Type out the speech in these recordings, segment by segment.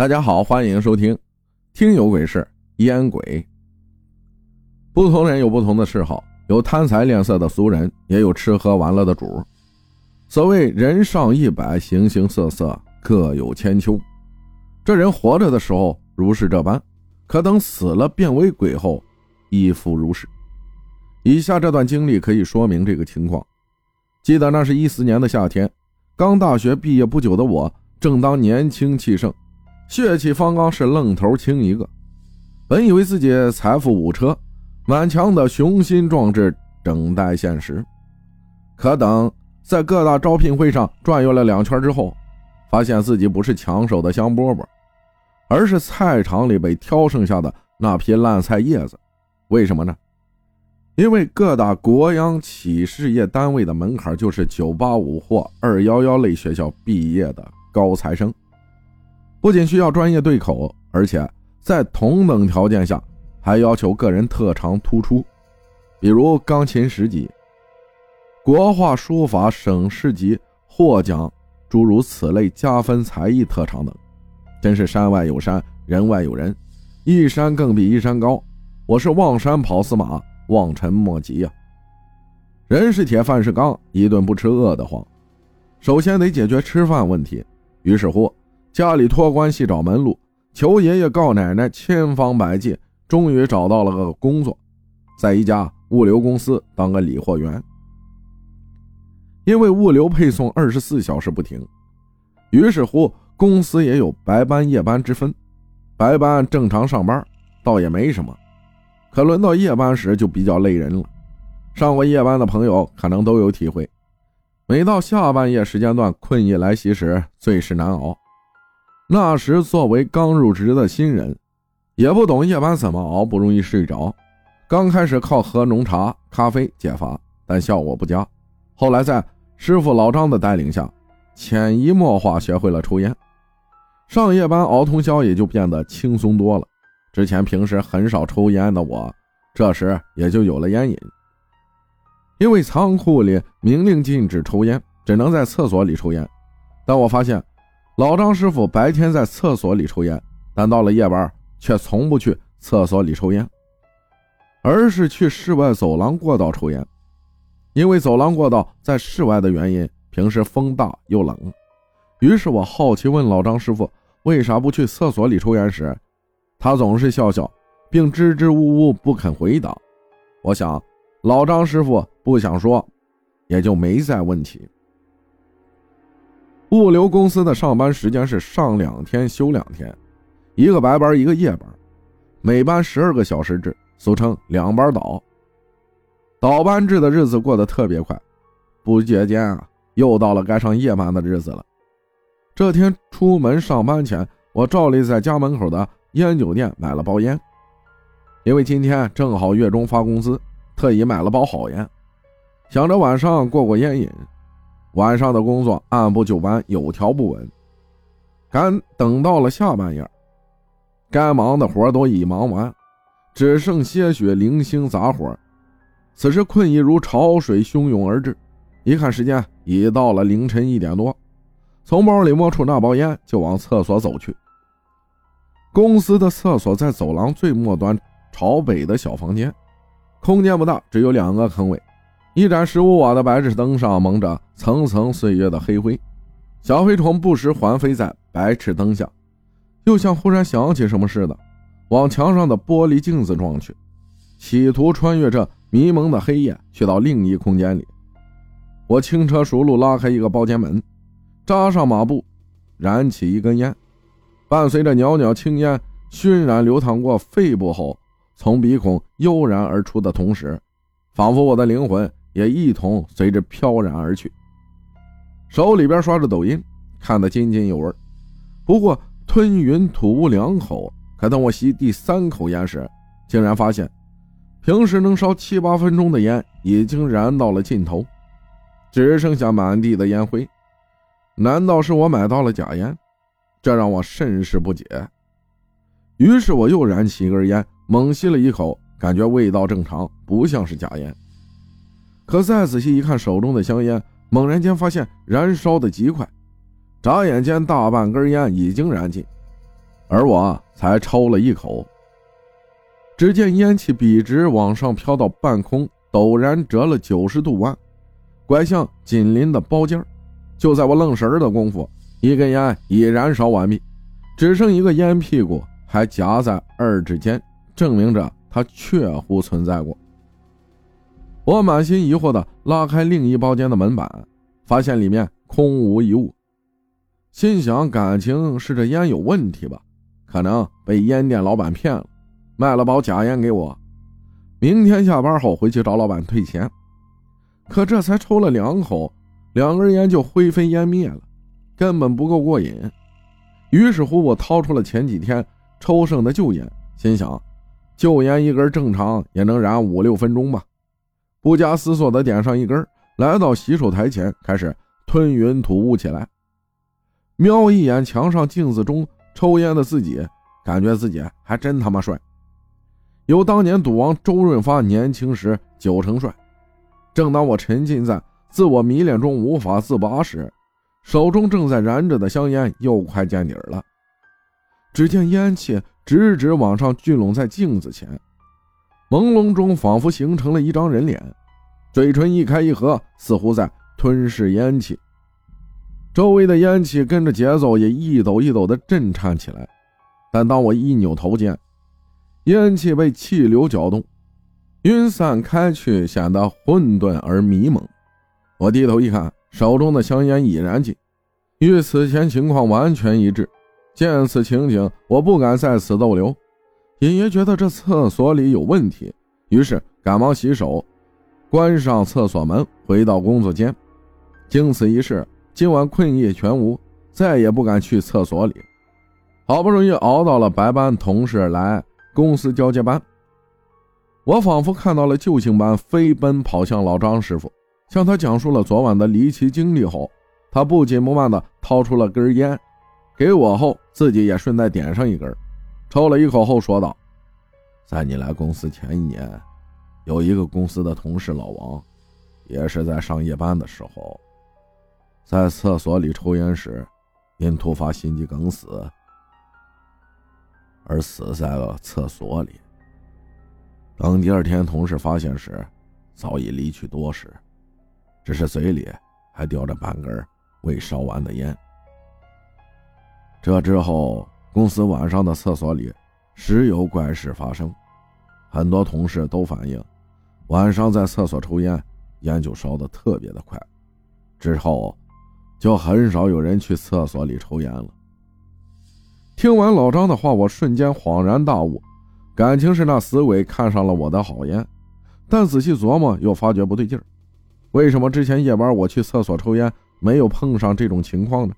大家好，欢迎收听《听有鬼事烟鬼》。不同人有不同的嗜好，有贪财恋色的俗人，也有吃喝玩乐的主。所谓人上一百，形形色色，各有千秋。这人活着的时候如是这般，可等死了变为鬼后，亦复如是。以下这段经历可以说明这个情况。记得那是一四年的夏天，刚大学毕业不久的我，正当年轻气盛。血气方刚是愣头青一个，本以为自己财富五车，满腔的雄心壮志等待现实。可等在各大招聘会上转悠了两圈之后，发现自己不是抢手的香饽饽，而是菜场里被挑剩下的那批烂菜叶子。为什么呢？因为各大国央企事业单位的门槛就是985或211类学校毕业的高材生。不仅需要专业对口，而且在同等条件下还要求个人特长突出，比如钢琴十级、国画书法省市级获奖，诸如此类加分才艺特长等。真是山外有山，人外有人，一山更比一山高。我是望山跑死马，望尘莫及呀！人是铁，饭是钢，一顿不吃饿得慌。首先得解决吃饭问题，于是乎。家里托关系找门路，求爷爷告奶奶，千方百计，终于找到了个工作，在一家物流公司当个理货员。因为物流配送二十四小时不停，于是乎公司也有白班夜班之分。白班正常上班倒也没什么，可轮到夜班时就比较累人了。上过夜班的朋友可能都有体会，每到下半夜时间段，困意来袭时，最是难熬。那时作为刚入职的新人，也不懂夜班怎么熬，不容易睡着。刚开始靠喝浓茶、咖啡解乏，但效果不佳。后来在师傅老张的带领下，潜移默化学会了抽烟。上夜班熬通宵也就变得轻松多了。之前平时很少抽烟的我，这时也就有了烟瘾。因为仓库里明令禁止抽烟，只能在厕所里抽烟。但我发现。老张师傅白天在厕所里抽烟，但到了夜班却从不去厕所里抽烟，而是去室外走廊过道抽烟。因为走廊过道在室外的原因，平时风大又冷。于是我好奇问老张师傅为啥不去厕所里抽烟时，他总是笑笑，并支支吾吾不肯回答。我想老张师傅不想说，也就没再问起。物流公司的上班时间是上两天休两天，一个白班一个夜班，每班十二个小时制，俗称两班倒。倒班制的日子过得特别快，不觉间啊，又到了该上夜班的日子了。这天出门上班前，我照例在家门口的烟酒店买了包烟，因为今天正好月中发工资，特意买了包好烟，想着晚上过过烟瘾。晚上的工作按部就班，有条不紊。赶等到了下半夜，该忙的活都已忙完，只剩些许零星杂活。此时困意如潮水汹涌而至，一看时间已到了凌晨一点多，从包里摸出那包烟，就往厕所走去。公司的厕所在走廊最末端朝北的小房间，空间不大，只有两个坑位。一盏十五瓦的白炽灯上蒙着层层岁月的黑灰，小飞虫不时环飞在白炽灯下，又像忽然想起什么似的，往墙上的玻璃镜子撞去，企图穿越这迷蒙的黑夜去到另一空间里。我轻车熟路拉开一个包间门，扎上马步，燃起一根烟，伴随着袅袅青烟熏染流淌过肺部后，从鼻孔悠然而出的同时，仿佛我的灵魂。也一同随着飘然而去。手里边刷着抖音，看得津津有味。不过吞云吐雾两口，可等我吸第三口烟时，竟然发现，平时能烧七八分钟的烟已经燃到了尽头，只剩下满地的烟灰。难道是我买到了假烟？这让我甚是不解。于是我又燃起一根烟，猛吸了一口，感觉味道正常，不像是假烟。可再仔细一看，手中的香烟，猛然间发现燃烧的极快，眨眼间大半根烟已经燃尽。而我才抽了一口。只见烟气笔直往上飘到半空，陡然折了九十度弯，拐向紧邻的包间就在我愣神的功夫，一根烟已燃烧完毕，只剩一个烟屁股还夹在二指间，证明着它确乎存在过。我满心疑惑地拉开另一包间的门板，发现里面空无一物，心想：感情是这烟有问题吧？可能被烟店老板骗了，卖了包假烟给我。明天下班后回去找老板退钱。可这才抽了两口，两根烟就灰飞烟灭了，根本不够过瘾。于是乎，我掏出了前几天抽剩的旧烟，心想：旧烟一根正常也能燃五六分钟吧。不加思索的点上一根，来到洗手台前，开始吞云吐雾起来。瞄一眼墙上镜子中抽烟的自己，感觉自己还真他妈帅，有当年赌王周润发年轻时九成帅。正当我沉浸在自我迷恋中无法自拔时，手中正在燃着的香烟又快见底了。只见烟气直直往上聚拢在镜子前。朦胧中，仿佛形成了一张人脸，嘴唇一开一合，似乎在吞噬烟气。周围的烟气跟着节奏也一抖一抖地震颤起来。但当我一扭头间，烟气被气流搅动，晕散开去，显得混沌而迷蒙。我低头一看，手中的香烟已燃尽，与此前情况完全一致。见此情景，我不敢在此逗留。隐约觉得这厕所里有问题，于是赶忙洗手，关上厕所门，回到工作间。经此一事，今晚困意全无，再也不敢去厕所里。好不容易熬到了白班同事来公司交接班，我仿佛看到了救星般飞奔跑向老张师傅，向他讲述了昨晚的离奇经历后，他不紧不慢地掏出了根烟，给我后自己也顺带点上一根。抽了一口后说道：“在你来公司前一年，有一个公司的同事老王，也是在上夜班的时候，在厕所里抽烟时，因突发心肌梗死而死在了厕所里。等第二天同事发现时，早已离去多时，只是嘴里还叼着半根未烧完的烟。这之后。”公司晚上的厕所里时有怪事发生，很多同事都反映，晚上在厕所抽烟，烟就烧得特别的快。之后，就很少有人去厕所里抽烟了。听完老张的话，我瞬间恍然大悟，感情是那死鬼看上了我的好烟，但仔细琢磨又发觉不对劲儿，为什么之前夜班我去厕所抽烟没有碰上这种情况呢？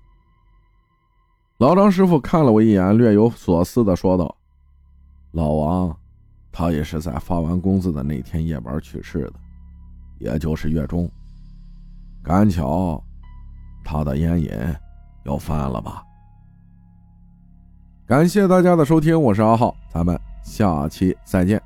老张师傅看了我一眼，略有所思的说道：“老王，他也是在发完工资的那天夜班去世的，也就是月中。赶巧，他的烟瘾又犯了吧？”感谢大家的收听，我是阿浩，咱们下期再见。